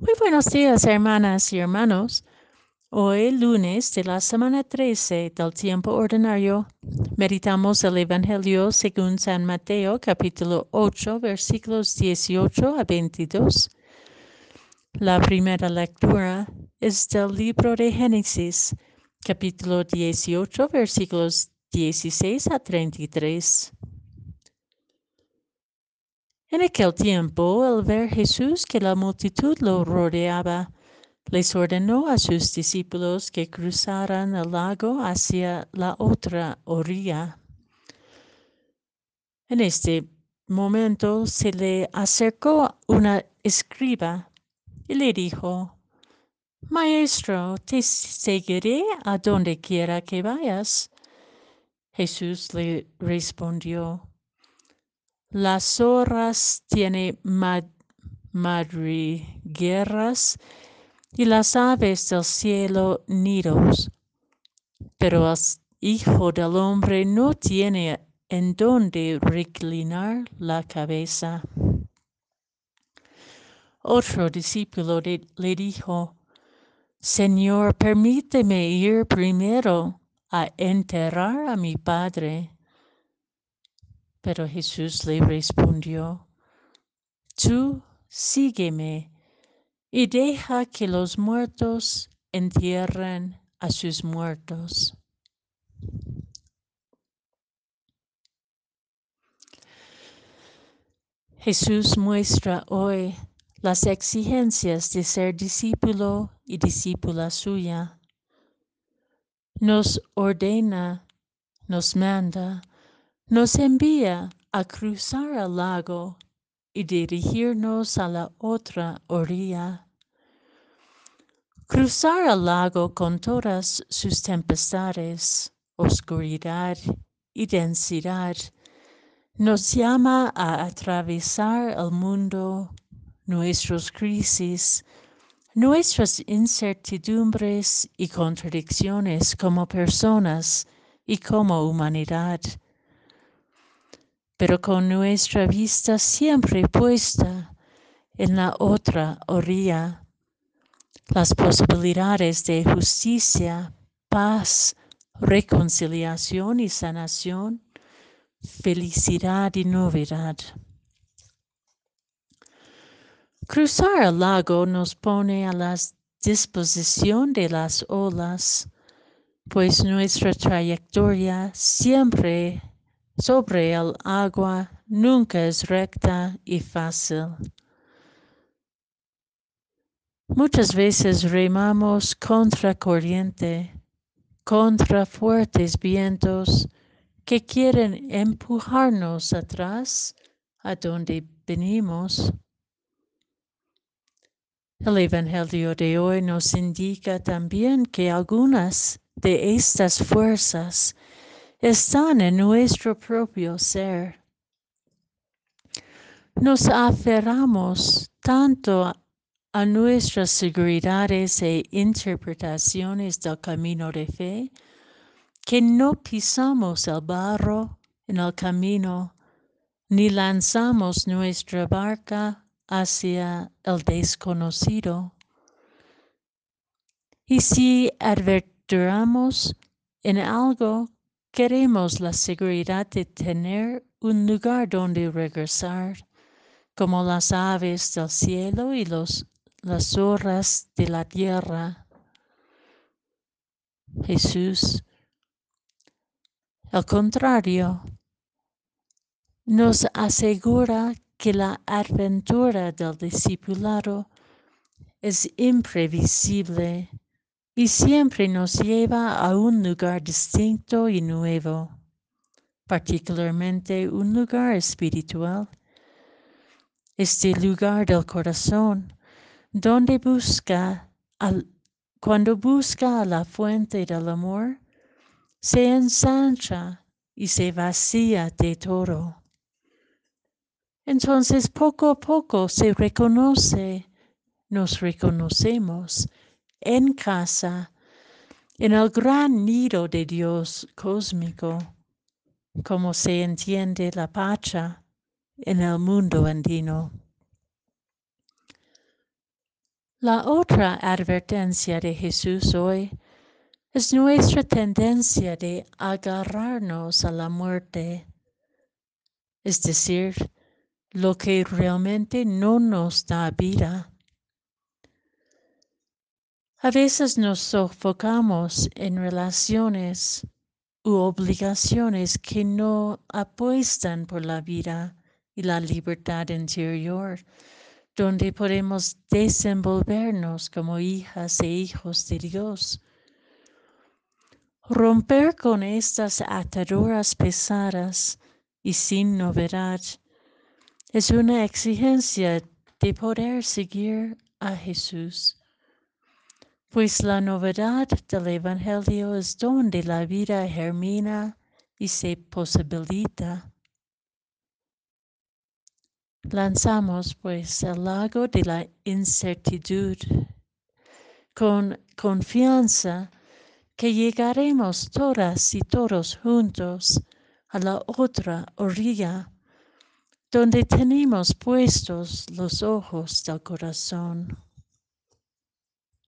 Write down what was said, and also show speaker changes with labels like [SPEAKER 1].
[SPEAKER 1] Muy buenos días, hermanas y hermanos. Hoy, lunes de la semana 13 del tiempo ordinario, meditamos el Evangelio según San Mateo, capítulo 8, versículos 18 a 22. La primera lectura es del libro de Génesis, capítulo 18, versículos 16 a 33. En aquel tiempo, al ver Jesús que la multitud lo rodeaba, les ordenó a sus discípulos que cruzaran el lago hacia la otra orilla. En este momento se le acercó una escriba y le dijo, Maestro, te seguiré a donde quiera que vayas. Jesús le respondió, las zorras tienen madrigueras y las aves del cielo nidos, pero el Hijo del Hombre no tiene en dónde reclinar la cabeza. Otro discípulo le dijo, Señor, permíteme ir primero a enterrar a mi Padre. Pero Jesús le respondió, Tú sígueme y deja que los muertos entierren a sus muertos. Jesús muestra hoy las exigencias de ser discípulo y discípula suya. Nos ordena, nos manda nos envía a cruzar el lago y dirigirnos a la otra orilla. Cruzar el lago con todas sus tempestades, oscuridad y densidad nos llama a atravesar el mundo, nuestras crisis, nuestras incertidumbres y contradicciones como personas y como humanidad pero con nuestra vista siempre puesta en la otra orilla. Las posibilidades de justicia, paz, reconciliación y sanación, felicidad y novedad. Cruzar el lago nos pone a la disposición de las olas, pues nuestra trayectoria siempre sobre el agua nunca es recta y fácil. Muchas veces remamos contra corriente, contra fuertes vientos que quieren empujarnos atrás a donde venimos. El Evangelio de hoy nos indica también que algunas de estas fuerzas están en nuestro propio ser. Nos aferramos tanto a nuestras seguridades e interpretaciones del camino de fe que no pisamos el barro en el camino ni lanzamos nuestra barca hacia el desconocido. Y si advertiramos en algo Queremos la seguridad de tener un lugar donde regresar, como las aves del cielo y los, las zorras de la tierra. Jesús, al contrario, nos asegura que la aventura del discipulado es imprevisible y siempre nos lleva a un lugar distinto y nuevo, particularmente un lugar espiritual. Este lugar del corazón, donde busca, cuando busca a la fuente del amor, se ensancha y se vacía de todo. Entonces poco a poco se reconoce, nos reconocemos en casa, en el gran nido de Dios cósmico, como se entiende la pacha en el mundo andino. La otra advertencia de Jesús hoy es nuestra tendencia de agarrarnos a la muerte, es decir, lo que realmente no nos da vida. A veces nos sofocamos en relaciones u obligaciones que no apuestan por la vida y la libertad interior, donde podemos desenvolvernos como hijas e hijos de Dios. Romper con estas ataduras pesadas y sin novedad es una exigencia de poder seguir a Jesús. Pues la novedad del Evangelio es donde la vida germina y se posibilita. Lanzamos pues el lago de la incertidumbre con confianza que llegaremos todas y todos juntos a la otra orilla, donde tenemos puestos los ojos del corazón.